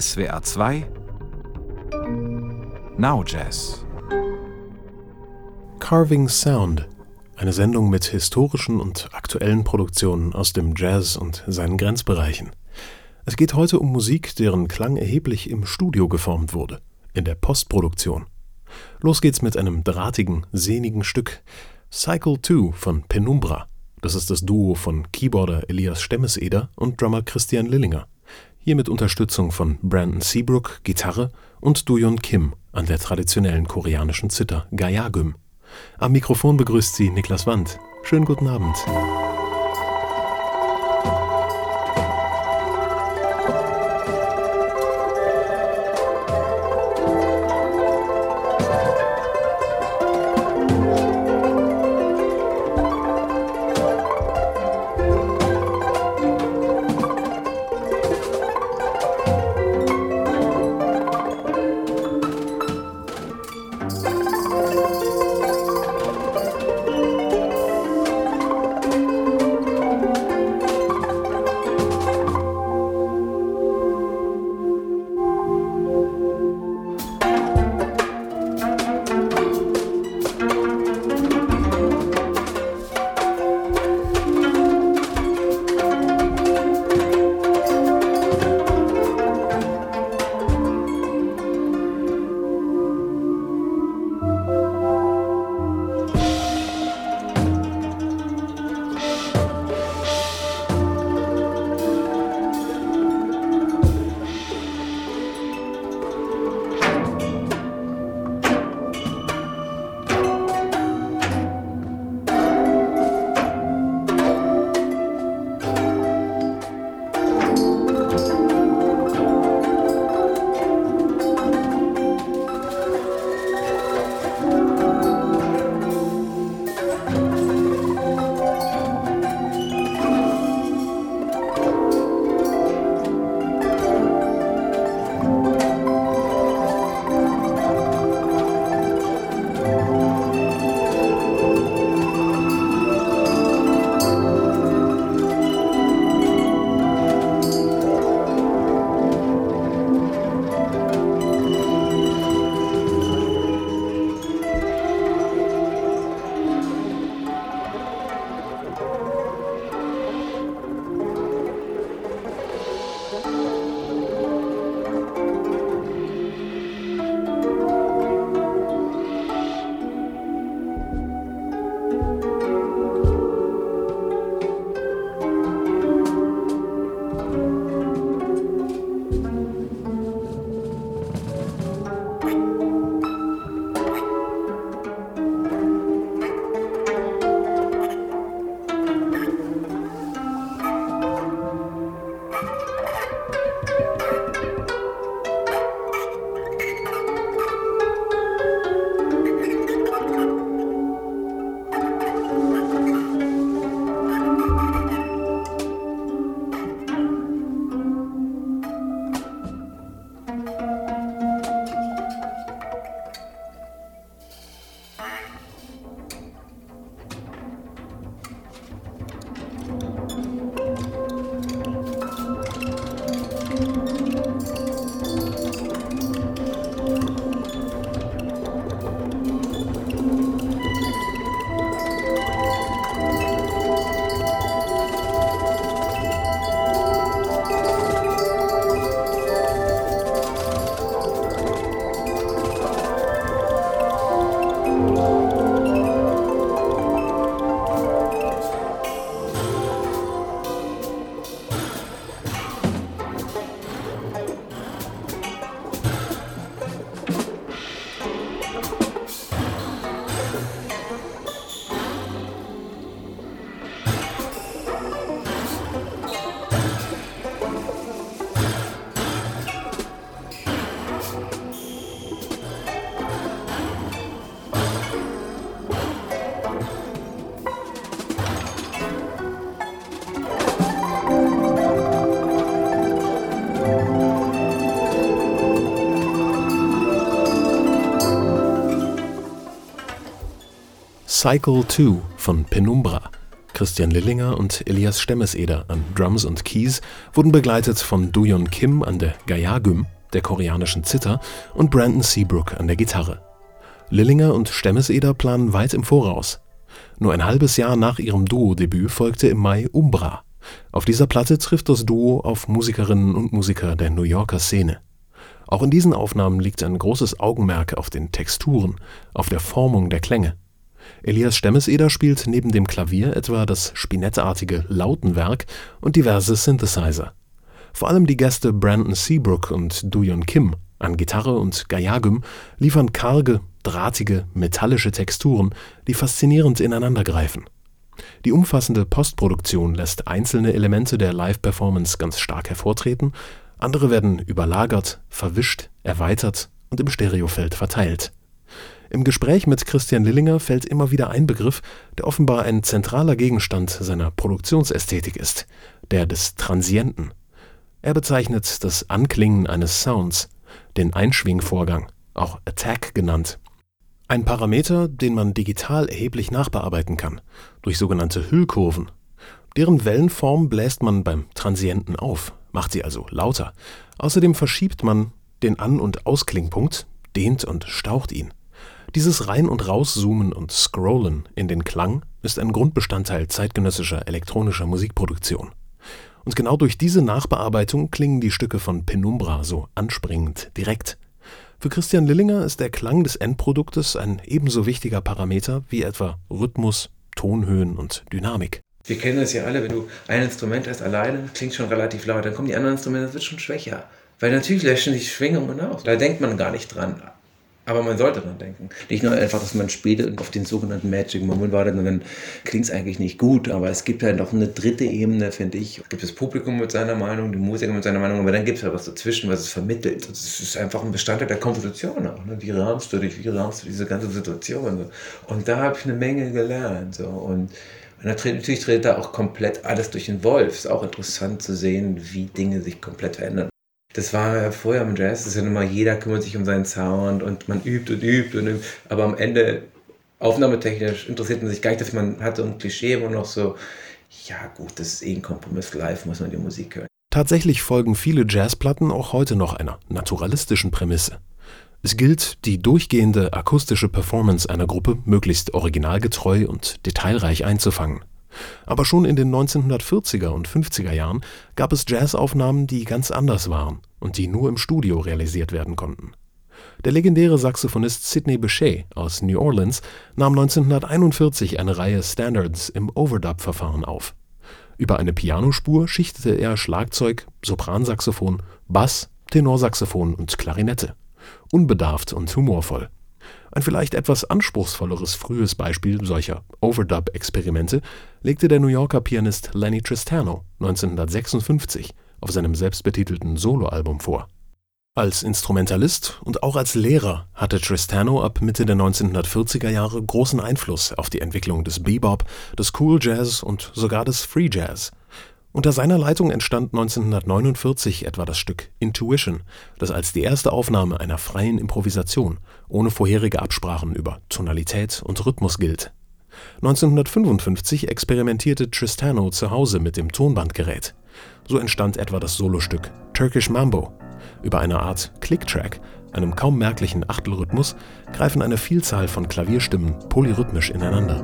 SWR 2 Now Jazz Carving Sound, eine Sendung mit historischen und aktuellen Produktionen aus dem Jazz und seinen Grenzbereichen. Es geht heute um Musik, deren Klang erheblich im Studio geformt wurde, in der Postproduktion. Los geht's mit einem drahtigen, sehnigen Stück. Cycle 2 von Penumbra. Das ist das Duo von Keyboarder Elias Stemmeseder und Drummer Christian Lillinger. Hier mit Unterstützung von Brandon Seabrook, Gitarre und Doyon Kim an der traditionellen koreanischen Zither Gayagüm. Am Mikrofon begrüßt sie Niklas Wandt. Schönen guten Abend. Cycle 2 von Penumbra. Christian Lillinger und Elias Stemmeseder an Drums und Keys wurden begleitet von Doyon Kim an der Gayagüm, der koreanischen Zither, und Brandon Seabrook an der Gitarre. Lillinger und Stemmeseder planen weit im Voraus. Nur ein halbes Jahr nach ihrem Duo-Debüt folgte im Mai Umbra. Auf dieser Platte trifft das Duo auf Musikerinnen und Musiker der New Yorker Szene. Auch in diesen Aufnahmen liegt ein großes Augenmerk auf den Texturen, auf der Formung der Klänge. Elias Stemmeseder spielt neben dem Klavier etwa das spinettartige Lautenwerk und diverse Synthesizer. Vor allem die Gäste Brandon Seabrook und Doyon Kim an Gitarre und Gayagum liefern karge, drahtige, metallische Texturen, die faszinierend ineinandergreifen. Die umfassende Postproduktion lässt einzelne Elemente der Live-Performance ganz stark hervortreten, andere werden überlagert, verwischt, erweitert und im Stereofeld verteilt. Im Gespräch mit Christian Lillinger fällt immer wieder ein Begriff, der offenbar ein zentraler Gegenstand seiner Produktionsästhetik ist, der des Transienten. Er bezeichnet das Anklingen eines Sounds, den Einschwingvorgang, auch Attack genannt. Ein Parameter, den man digital erheblich nachbearbeiten kann, durch sogenannte Hüllkurven. Deren Wellenform bläst man beim Transienten auf, macht sie also lauter. Außerdem verschiebt man den An- und Ausklingpunkt, dehnt und staucht ihn. Dieses Rein- und Rauszoomen und Scrollen in den Klang ist ein Grundbestandteil zeitgenössischer elektronischer Musikproduktion. Und genau durch diese Nachbearbeitung klingen die Stücke von Penumbra so anspringend, direkt. Für Christian Lillinger ist der Klang des Endproduktes ein ebenso wichtiger Parameter wie etwa Rhythmus, Tonhöhen und Dynamik. Wir kennen das ja alle, wenn du ein Instrument hast alleine, klingt schon relativ laut, dann kommen die anderen Instrumente, das wird schon schwächer. Weil natürlich löschen sich Schwingungen aus. Da denkt man gar nicht dran. Aber man sollte dran denken. Nicht nur einfach, dass man spielt auf den sogenannten Magic Moment wartet und dann klingt es eigentlich nicht gut. Aber es gibt ja halt noch eine dritte Ebene, finde ich. Es gibt das Publikum mit seiner Meinung, die Musiker mit seiner Meinung, aber dann gibt es ja was dazwischen, was es vermittelt. Das ist einfach ein Bestandteil der Komposition auch. Ne? Wie rahmst du dich, wie rahmst du diese ganze Situation? Und da habe ich eine Menge gelernt. So. Und und natürlich dreht da auch komplett alles durch den Wolf. Ist auch interessant zu sehen, wie Dinge sich komplett verändern. Das war ja vorher im Jazz, das ist ja immer, jeder kümmert sich um seinen Sound und man übt und übt und übt. Aber am Ende, aufnahmetechnisch, interessiert man sich gar nicht, dass man hat so ein Klischee immer noch so, ja gut, das ist eh ein Kompromiss, live muss man die Musik hören. Tatsächlich folgen viele Jazzplatten auch heute noch einer naturalistischen Prämisse. Es gilt, die durchgehende akustische Performance einer Gruppe möglichst originalgetreu und detailreich einzufangen. Aber schon in den 1940er und 50er Jahren gab es Jazzaufnahmen, die ganz anders waren und die nur im Studio realisiert werden konnten. Der legendäre Saxophonist Sidney Bechet aus New Orleans nahm 1941 eine Reihe Standards im Overdub-Verfahren auf. Über eine Pianospur schichtete er Schlagzeug, Sopransaxophon, Bass, Tenorsaxophon und Klarinette unbedarft und humorvoll. Ein vielleicht etwas anspruchsvolleres frühes Beispiel solcher Overdub-Experimente legte der New Yorker Pianist Lenny Tristano 1956 auf seinem selbstbetitelten Soloalbum vor. Als Instrumentalist und auch als Lehrer hatte Tristano ab Mitte der 1940er Jahre großen Einfluss auf die Entwicklung des Bebop, des Cool Jazz und sogar des Free Jazz unter seiner Leitung entstand 1949 etwa das Stück Intuition, das als die erste Aufnahme einer freien Improvisation ohne vorherige Absprachen über Tonalität und Rhythmus gilt. 1955 experimentierte Tristano zu Hause mit dem Tonbandgerät. So entstand etwa das Solostück Turkish Mambo. Über eine Art Click-Track, einem kaum merklichen Achtelrhythmus, greifen eine Vielzahl von Klavierstimmen polyrhythmisch ineinander.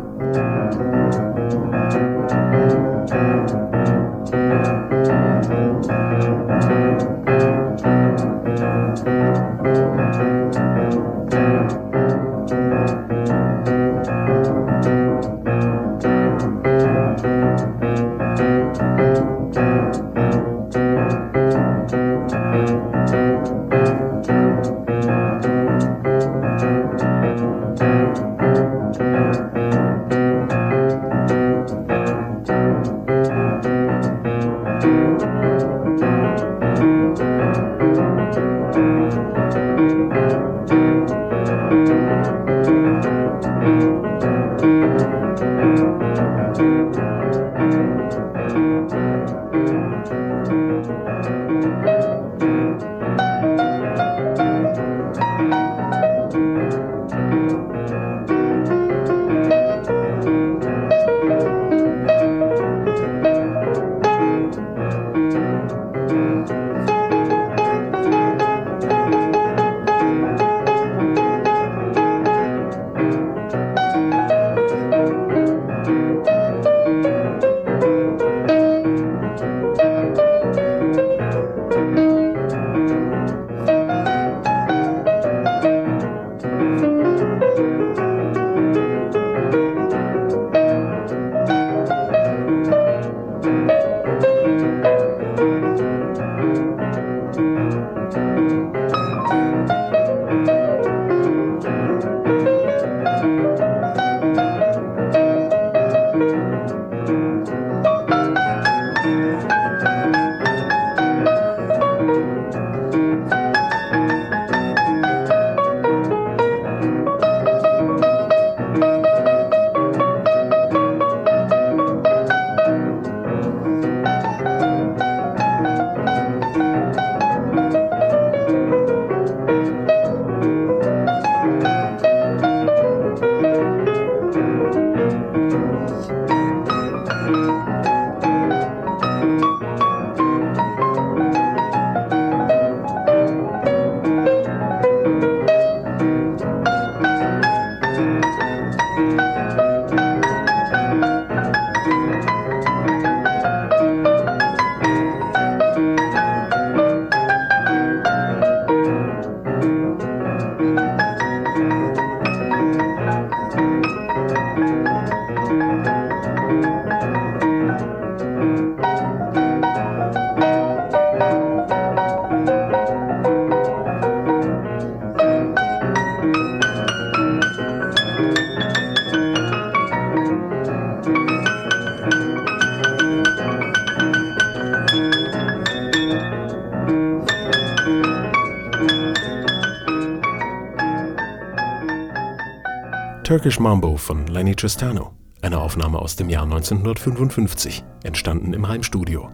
Turkish Mambo von Lenny Tristano, eine Aufnahme aus dem Jahr 1955, entstanden im Heimstudio.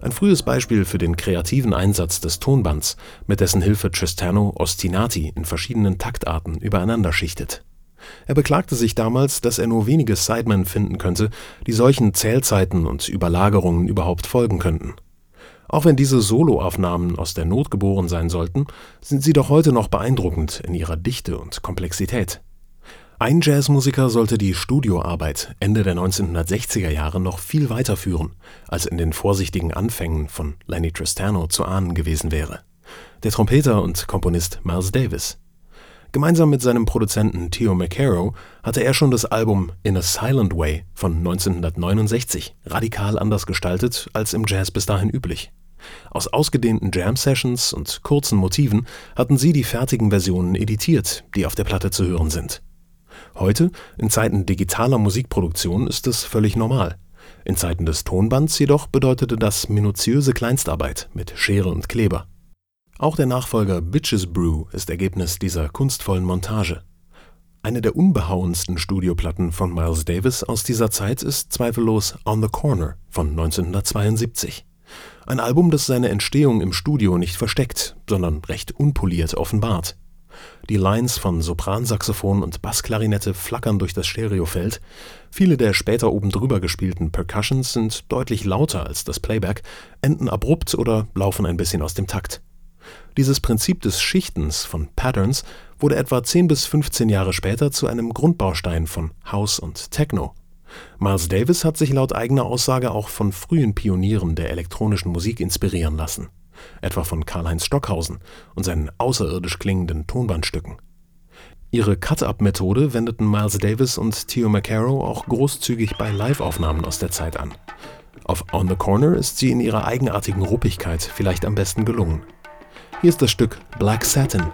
Ein frühes Beispiel für den kreativen Einsatz des Tonbands, mit dessen Hilfe Tristano Ostinati in verschiedenen Taktarten übereinander schichtet. Er beklagte sich damals, dass er nur wenige Sidemen finden könnte, die solchen Zählzeiten und Überlagerungen überhaupt folgen könnten. Auch wenn diese Soloaufnahmen aus der Not geboren sein sollten, sind sie doch heute noch beeindruckend in ihrer Dichte und Komplexität. Ein Jazzmusiker sollte die Studioarbeit Ende der 1960er Jahre noch viel weiterführen, als in den vorsichtigen Anfängen von Lenny Tristano zu ahnen gewesen wäre. Der Trompeter und Komponist Miles Davis. Gemeinsam mit seinem Produzenten Theo McCarrow hatte er schon das Album In a Silent Way von 1969 radikal anders gestaltet als im Jazz bis dahin üblich. Aus ausgedehnten Jam-Sessions und kurzen Motiven hatten sie die fertigen Versionen editiert, die auf der Platte zu hören sind. Heute, in Zeiten digitaler Musikproduktion, ist es völlig normal. In Zeiten des Tonbands jedoch bedeutete das minutiöse Kleinstarbeit mit Schere und Kleber. Auch der Nachfolger Bitches Brew ist Ergebnis dieser kunstvollen Montage. Eine der unbehauensten Studioplatten von Miles Davis aus dieser Zeit ist zweifellos On the Corner von 1972. Ein Album, das seine Entstehung im Studio nicht versteckt, sondern recht unpoliert offenbart. Die Lines von Sopransaxophon und Bassklarinette flackern durch das Stereofeld. Viele der später oben drüber gespielten Percussions sind deutlich lauter als das Playback, enden abrupt oder laufen ein bisschen aus dem Takt. Dieses Prinzip des Schichtens von Patterns wurde etwa 10 bis 15 Jahre später zu einem Grundbaustein von House und Techno. Miles Davis hat sich laut eigener Aussage auch von frühen Pionieren der elektronischen Musik inspirieren lassen, etwa von Karlheinz Stockhausen und seinen außerirdisch klingenden Tonbandstücken. Ihre Cut-Up-Methode wendeten Miles Davis und Theo McCarrow auch großzügig bei Live-Aufnahmen aus der Zeit an. Auf On the Corner ist sie in ihrer eigenartigen Ruppigkeit vielleicht am besten gelungen. Hier ist das Stück Black Satin.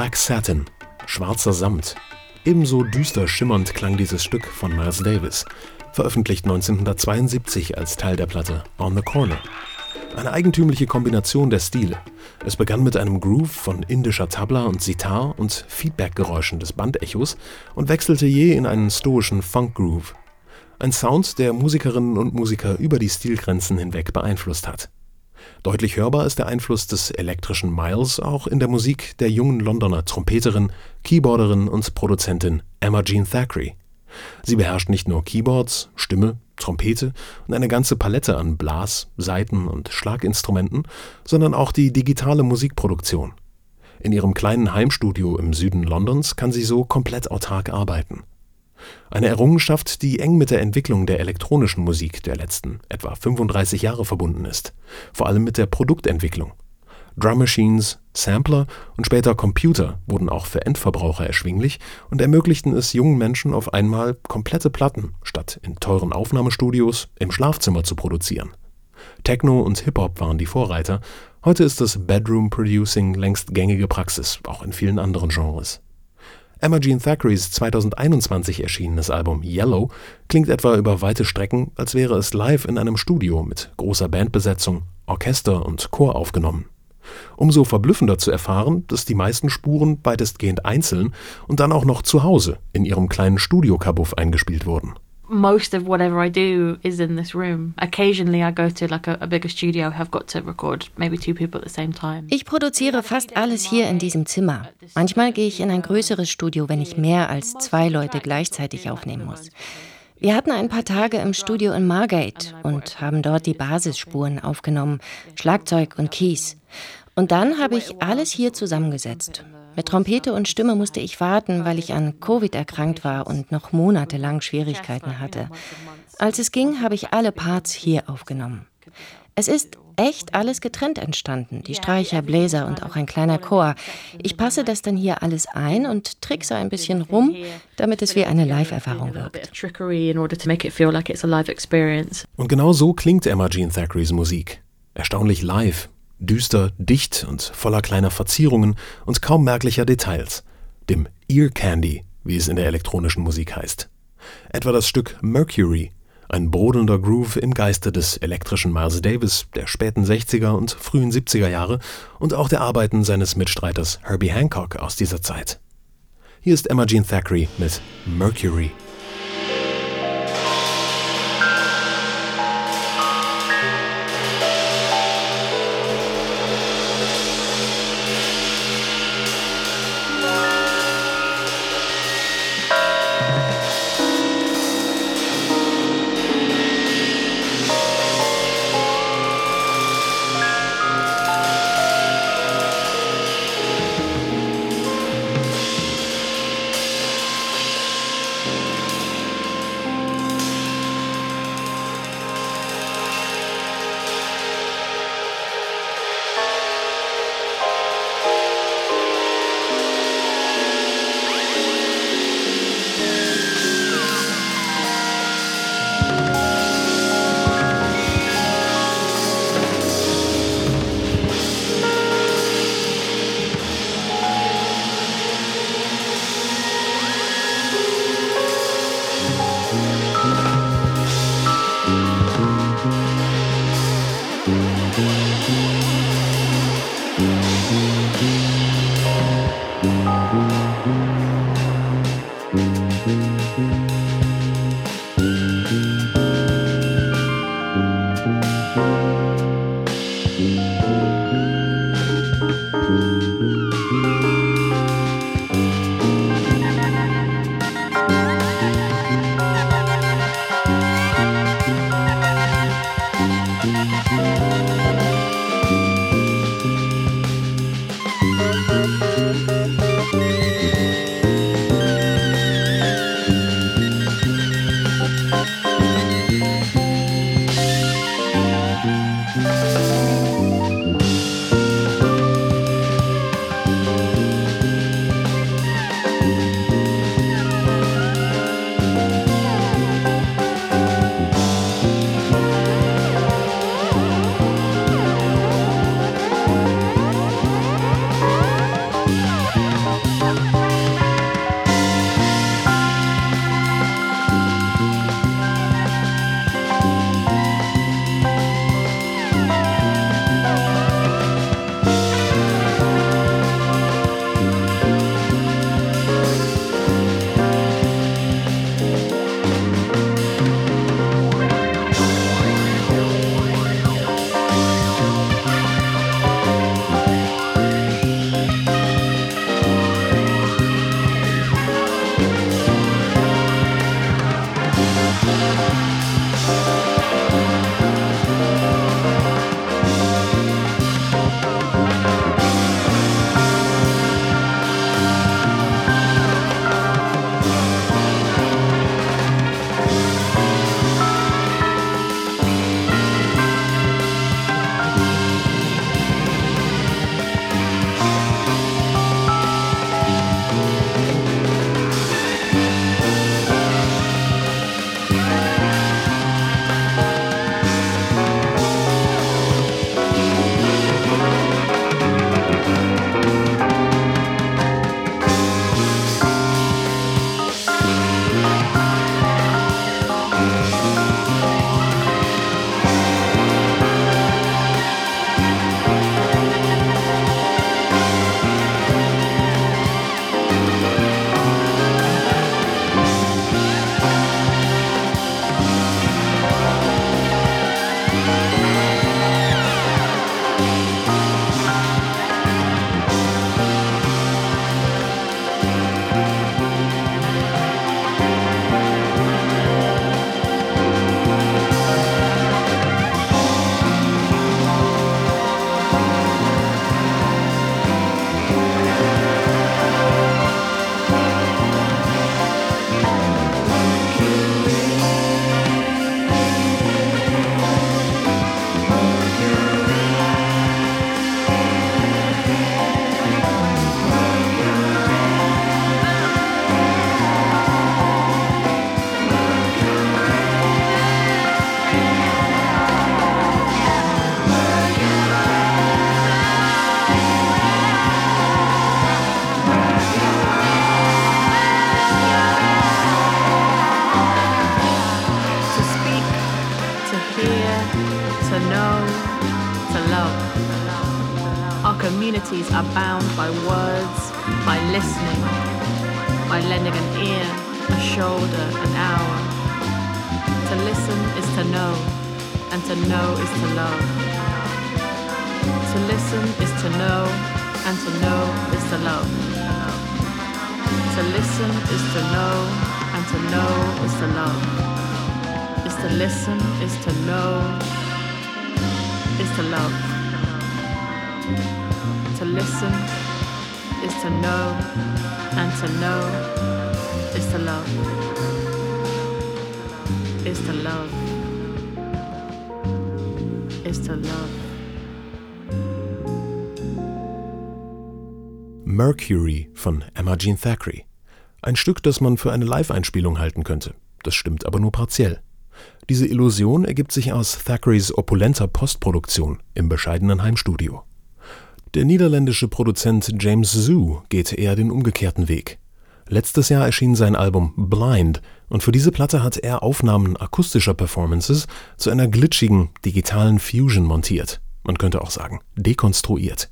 Black Satin, schwarzer Samt. Ebenso düster schimmernd klang dieses Stück von Miles Davis, veröffentlicht 1972 als Teil der Platte On the Corner. Eine eigentümliche Kombination der Stile. Es begann mit einem Groove von indischer Tabla und Sitar und Feedback-Geräuschen des Bandechos und wechselte je in einen stoischen Funk-Groove. Ein Sound, der Musikerinnen und Musiker über die Stilgrenzen hinweg beeinflusst hat. Deutlich hörbar ist der Einfluss des elektrischen Miles auch in der Musik der jungen Londoner Trompeterin, Keyboarderin und Produzentin Emma Jean Thackeray. Sie beherrscht nicht nur Keyboards, Stimme, Trompete und eine ganze Palette an Blas-, Saiten- und Schlaginstrumenten, sondern auch die digitale Musikproduktion. In ihrem kleinen Heimstudio im Süden Londons kann sie so komplett autark arbeiten eine Errungenschaft, die eng mit der Entwicklung der elektronischen Musik der letzten etwa 35 Jahre verbunden ist, vor allem mit der Produktentwicklung. Drum Machines, Sampler und später Computer wurden auch für Endverbraucher erschwinglich und ermöglichten es jungen Menschen auf einmal komplette Platten statt in teuren Aufnahmestudios im Schlafzimmer zu produzieren. Techno und Hip-Hop waren die Vorreiter, heute ist das Bedroom Producing längst gängige Praxis, auch in vielen anderen Genres. Emma Jean Thackeray's 2021 erschienenes Album Yellow klingt etwa über weite Strecken, als wäre es live in einem Studio mit großer Bandbesetzung, Orchester und Chor aufgenommen. Umso verblüffender zu erfahren, dass die meisten Spuren weitestgehend einzeln und dann auch noch zu Hause in ihrem kleinen Studiokabuff eingespielt wurden most of whatever I do is in this room. Occasionally I go to like a, a bigger studio, have got to record maybe two people at the same time. Ich produziere fast alles hier in diesem Zimmer. Manchmal gehe ich in ein größeres Studio, wenn ich mehr als zwei Leute gleichzeitig aufnehmen muss. Wir hatten ein paar Tage im Studio in Margate und haben dort die Basisspuren aufgenommen, Schlagzeug und Keys. Und dann habe ich alles hier zusammengesetzt. Mit Trompete und Stimme musste ich warten, weil ich an Covid erkrankt war und noch monatelang Schwierigkeiten hatte. Als es ging, habe ich alle Parts hier aufgenommen. Es ist echt alles getrennt entstanden, die Streicher, Bläser und auch ein kleiner Chor. Ich passe das dann hier alles ein und trickse ein bisschen rum, damit es wie eine Live-Erfahrung wirkt. Und genau so klingt Emma Jean Thackeray's Musik. Erstaunlich live, düster, dicht und voller kleiner Verzierungen und kaum merklicher Details, dem Ear Candy, wie es in der elektronischen Musik heißt. Etwa das Stück Mercury, ein brodelnder Groove im Geiste des elektrischen Miles Davis der späten 60er und frühen 70er Jahre und auch der Arbeiten seines Mitstreiters Herbie Hancock aus dieser Zeit. Hier ist Emma Jean Thackeray mit Mercury. And to know is to love. Is to love. Is to love. Mercury von Emma Jean Thackeray. Ein Stück, das man für eine Live-Einspielung halten könnte. Das stimmt aber nur partiell. Diese Illusion ergibt sich aus Thackeray's opulenter Postproduktion im bescheidenen Heimstudio. Der niederländische Produzent James Zoo geht eher den umgekehrten Weg. Letztes Jahr erschien sein Album Blind und für diese Platte hat er Aufnahmen akustischer Performances zu einer glitschigen digitalen Fusion montiert. Man könnte auch sagen, dekonstruiert.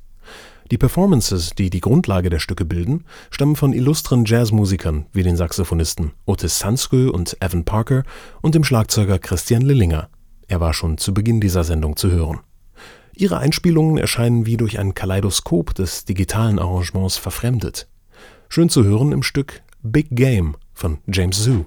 Die Performances, die die Grundlage der Stücke bilden, stammen von illustren Jazzmusikern wie den Saxophonisten Otis Sanskö und Evan Parker und dem Schlagzeuger Christian Lillinger. Er war schon zu Beginn dieser Sendung zu hören. Ihre Einspielungen erscheinen wie durch ein Kaleidoskop des digitalen Arrangements verfremdet. Schön zu hören im Stück Big Game von James Zoo.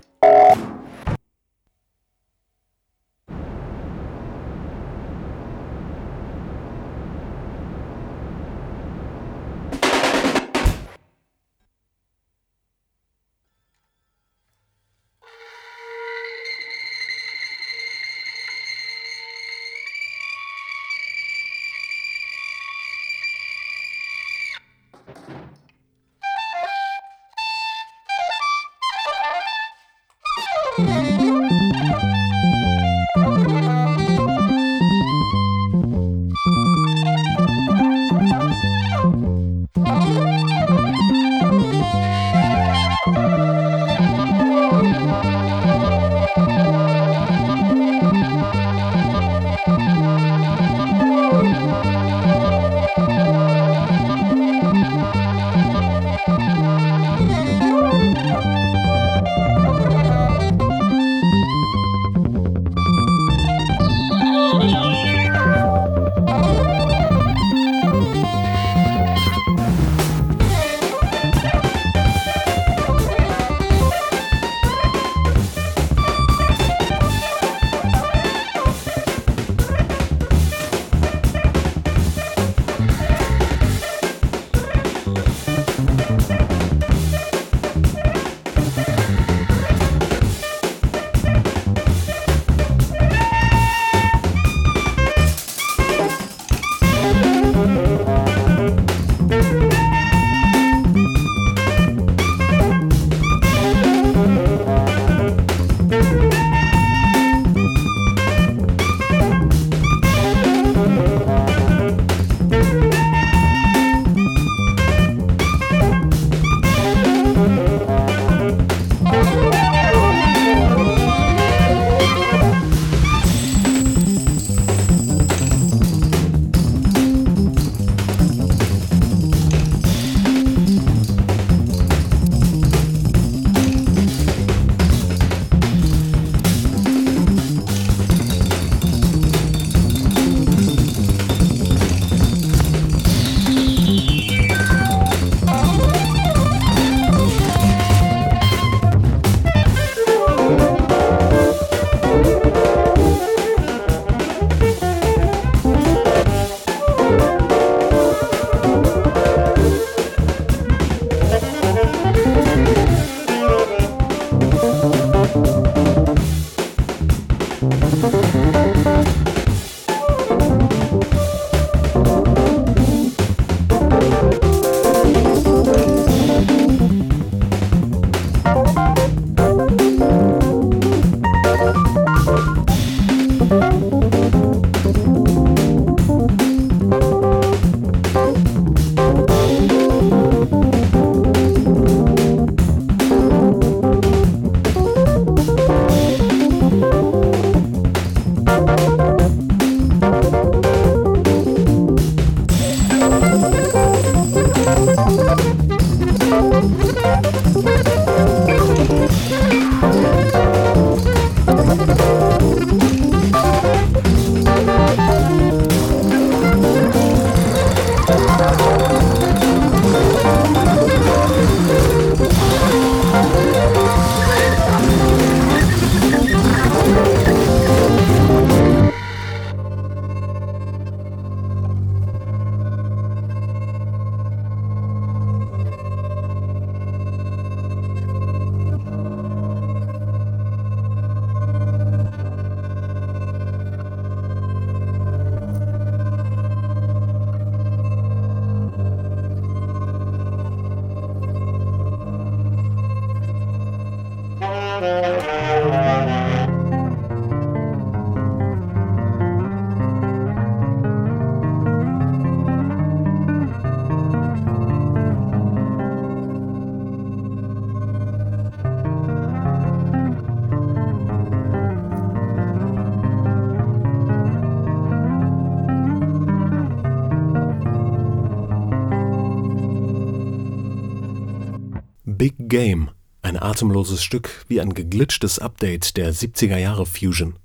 Game, ein atemloses Stück wie ein geglitschtes Update der 70er Jahre Fusion.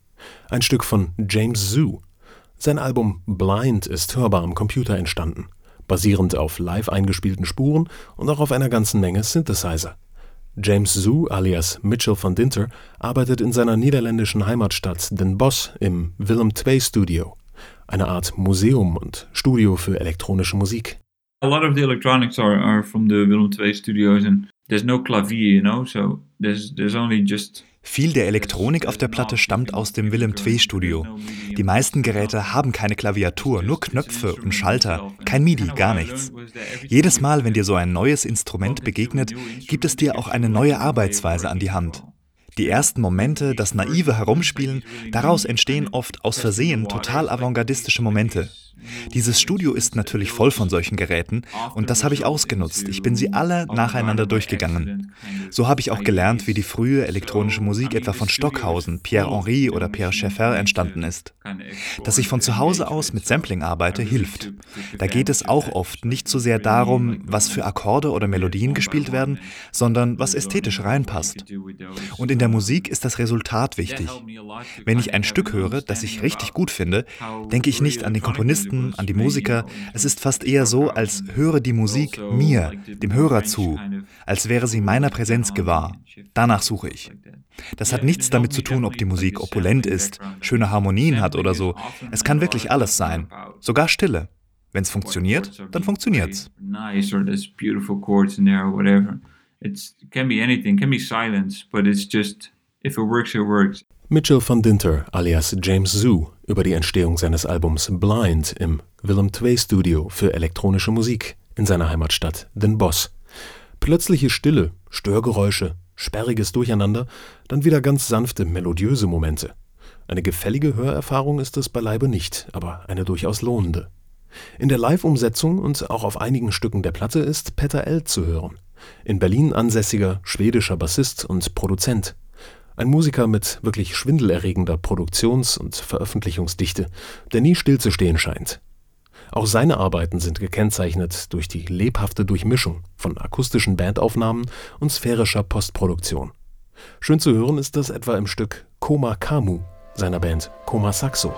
Ein Stück von James Zoo. Sein Album Blind ist hörbar am Computer entstanden, basierend auf live eingespielten Spuren und auch auf einer ganzen Menge Synthesizer. James Zoo alias Mitchell van Dinter arbeitet in seiner niederländischen Heimatstadt Den Bosch im Willem II Studio, eine Art Museum und Studio für elektronische Musik. A lot of the electronics are, are from the Willem II studios and there's no clavier, you know, so there's, there's only just viel der Elektronik auf der Platte stammt aus dem Willem II Studio. Die meisten Geräte haben keine Klaviatur, nur Knöpfe und Schalter, kein MIDI, gar nichts. Jedes Mal, wenn dir so ein neues Instrument begegnet, gibt es dir auch eine neue Arbeitsweise an die Hand. Die ersten Momente, das naive Herumspielen, daraus entstehen oft aus Versehen total avantgardistische Momente. Dieses Studio ist natürlich voll von solchen Geräten und das habe ich ausgenutzt. Ich bin sie alle nacheinander durchgegangen. So habe ich auch gelernt, wie die frühe elektronische Musik etwa von Stockhausen, Pierre Henry oder Pierre Schaeffer entstanden ist. Dass ich von zu Hause aus mit Sampling arbeite, hilft. Da geht es auch oft nicht so sehr darum, was für Akkorde oder Melodien gespielt werden, sondern was ästhetisch reinpasst. Und in der Musik ist das Resultat wichtig. Wenn ich ein Stück höre, das ich richtig gut finde, denke ich nicht an den Komponisten, Komponisten, an die Musiker. Es ist fast eher so, als höre die Musik mir, dem Hörer zu, als wäre sie meiner Präsenz gewahr. Danach suche ich. Das hat nichts damit zu tun, ob die Musik opulent ist, schöne Harmonien hat oder so. Es kann wirklich alles sein, sogar Stille. Wenn es funktioniert, dann funktioniert's. It can be anything, can be silence, but it's just if it works, it works. Mitchell van Dinter alias James Zoo über die Entstehung seines Albums Blind im Willem II Studio für elektronische Musik in seiner Heimatstadt Den Bosch. Plötzliche Stille, Störgeräusche, sperriges Durcheinander, dann wieder ganz sanfte, melodiöse Momente. Eine gefällige Hörerfahrung ist es beileibe nicht, aber eine durchaus lohnende. In der Live-Umsetzung und auch auf einigen Stücken der Platte ist Peter L. zu hören. In Berlin ansässiger schwedischer Bassist und Produzent. Ein Musiker mit wirklich schwindelerregender Produktions- und Veröffentlichungsdichte, der nie stillzustehen scheint. Auch seine Arbeiten sind gekennzeichnet durch die lebhafte Durchmischung von akustischen Bandaufnahmen und sphärischer Postproduktion. Schön zu hören ist das etwa im Stück Koma Kamu seiner Band Koma Saxo.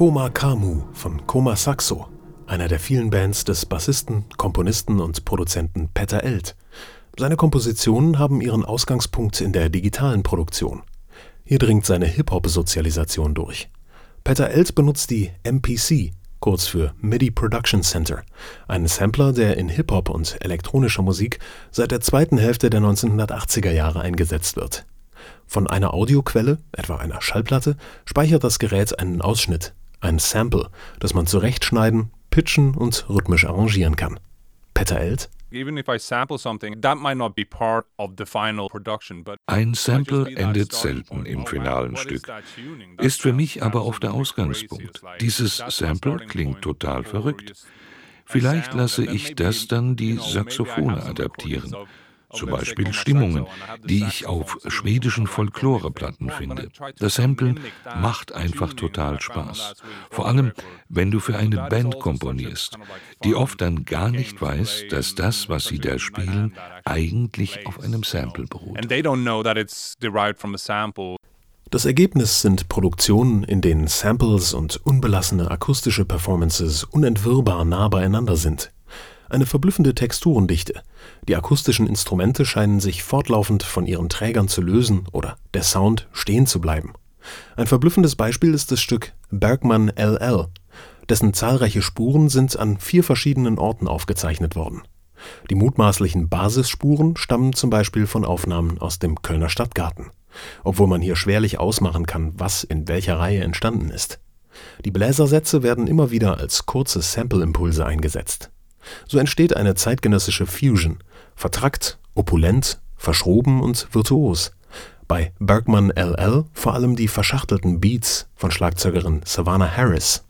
Koma Kamu von Koma Saxo, einer der vielen Bands des Bassisten, Komponisten und Produzenten Peter Elt. Seine Kompositionen haben ihren Ausgangspunkt in der digitalen Produktion. Hier dringt seine Hip-Hop-Sozialisation durch. Peter Elt benutzt die MPC, kurz für MIDI Production Center, einen Sampler, der in Hip-Hop und elektronischer Musik seit der zweiten Hälfte der 1980er Jahre eingesetzt wird. Von einer Audioquelle, etwa einer Schallplatte, speichert das Gerät einen Ausschnitt, ein Sample, das man zurechtschneiden, pitchen und rhythmisch arrangieren kann. Peter Elt Ein Sample endet selten im finalen Stück, ist für mich aber oft der Ausgangspunkt. Dieses Sample klingt total verrückt. Vielleicht lasse ich das dann die Saxophone adaptieren zum Beispiel Stimmungen, die ich auf schwedischen Folkloreplatten finde. Das Samplen macht einfach total Spaß. Vor allem, wenn du für eine Band komponierst, die oft dann gar nicht weiß, dass das, was sie da spielen, eigentlich auf einem Sample beruht. Das Ergebnis sind Produktionen, in denen Samples und unbelassene akustische Performances unentwirrbar nah beieinander sind eine verblüffende Texturendichte. Die akustischen Instrumente scheinen sich fortlaufend von ihren Trägern zu lösen oder der Sound stehen zu bleiben. Ein verblüffendes Beispiel ist das Stück Bergmann LL, dessen zahlreiche Spuren sind an vier verschiedenen Orten aufgezeichnet worden. Die mutmaßlichen Basisspuren stammen zum Beispiel von Aufnahmen aus dem Kölner Stadtgarten, obwohl man hier schwerlich ausmachen kann, was in welcher Reihe entstanden ist. Die Bläsersätze werden immer wieder als kurze Sample-Impulse eingesetzt so entsteht eine zeitgenössische Fusion, vertrackt, opulent, verschroben und virtuos. Bei Bergman LL vor allem die verschachtelten Beats von Schlagzeugerin Savannah Harris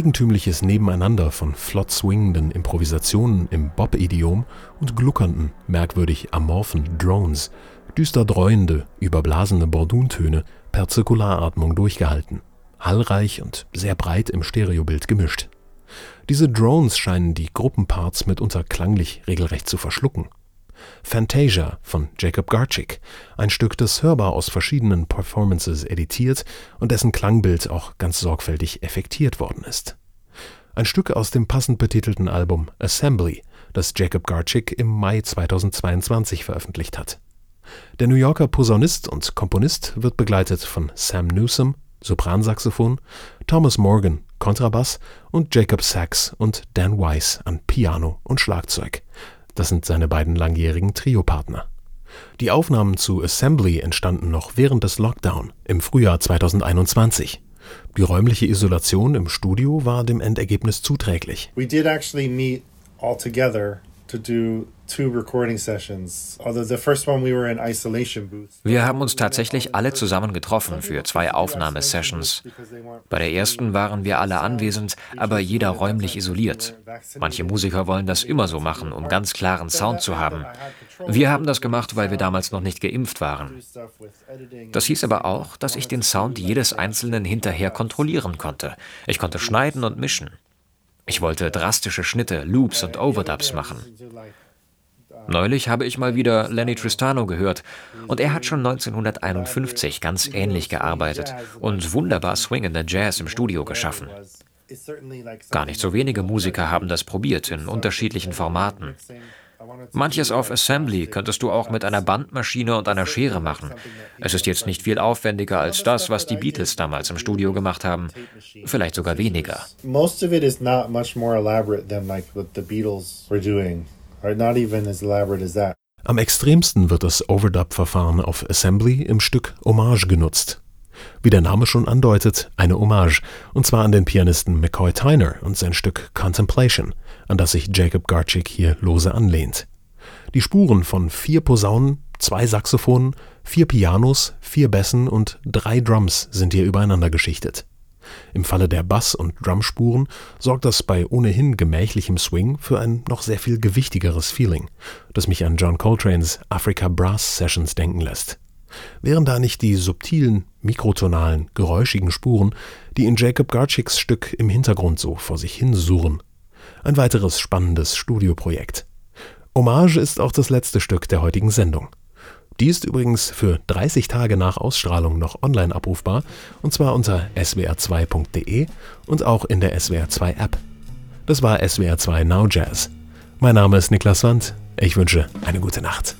eigentümliches Nebeneinander von flott swingenden Improvisationen im Bob-Idiom und gluckernden, merkwürdig amorphen Drones, düster dreuende, überblasene Borduntöne per Zirkularatmung durchgehalten, hallreich und sehr breit im Stereobild gemischt. Diese Drones scheinen die Gruppenparts mitunter klanglich regelrecht zu verschlucken. Fantasia von Jacob Garchick, ein Stück, das hörbar aus verschiedenen Performances editiert und dessen Klangbild auch ganz sorgfältig effektiert worden ist. Ein Stück aus dem passend betitelten Album Assembly, das Jacob Garchick im Mai 2022 veröffentlicht hat. Der New Yorker Posaunist und Komponist wird begleitet von Sam Newsom, Sopransaxophon, Thomas Morgan, Kontrabass und Jacob Sachs und Dan Weiss an Piano und Schlagzeug. Das sind seine beiden langjährigen Triopartner. Die Aufnahmen zu Assembly entstanden noch während des Lockdown im Frühjahr 2021. Die räumliche Isolation im Studio war dem Endergebnis zuträglich. We did actually meet all together to do wir haben uns tatsächlich alle zusammen getroffen für zwei Aufnahmesessions. Bei der ersten waren wir alle anwesend, aber jeder räumlich isoliert. Manche Musiker wollen das immer so machen, um ganz klaren Sound zu haben. Wir haben das gemacht, weil wir damals noch nicht geimpft waren. Das hieß aber auch, dass ich den Sound jedes Einzelnen hinterher kontrollieren konnte. Ich konnte schneiden und mischen. Ich wollte drastische Schnitte, Loops und Overdubs machen. Neulich habe ich mal wieder Lenny Tristano gehört und er hat schon 1951 ganz ähnlich gearbeitet und wunderbar swingender Jazz im Studio geschaffen. Gar nicht so wenige Musiker haben das probiert in unterschiedlichen Formaten. Manches auf Assembly könntest du auch mit einer Bandmaschine und einer Schere machen. Es ist jetzt nicht viel aufwendiger als das, was die Beatles damals im Studio gemacht haben. Vielleicht sogar weniger. Most of it is not much more elaborate than like what the Beatles were doing. Am extremsten wird das Overdub-Verfahren auf Assembly im Stück Hommage genutzt. Wie der Name schon andeutet, eine Hommage, und zwar an den Pianisten McCoy Tyner und sein Stück Contemplation, an das sich Jacob Garchick hier lose anlehnt. Die Spuren von vier Posaunen, zwei Saxophonen, vier Pianos, vier Bässen und drei Drums sind hier übereinander geschichtet. Im Falle der Bass- und Drumspuren sorgt das bei ohnehin gemächlichem Swing für ein noch sehr viel gewichtigeres Feeling, das mich an John Coltrane's Africa Brass Sessions denken lässt. Wären da nicht die subtilen, mikrotonalen, geräuschigen Spuren, die in Jacob Garchicks Stück im Hintergrund so vor sich hin surren? Ein weiteres spannendes Studioprojekt. Hommage ist auch das letzte Stück der heutigen Sendung. Die ist übrigens für 30 Tage nach Ausstrahlung noch online abrufbar und zwar unter swr2.de und auch in der SWR2 App. Das war SWR2 Now Jazz. Mein Name ist Niklas Wandt. Ich wünsche eine gute Nacht.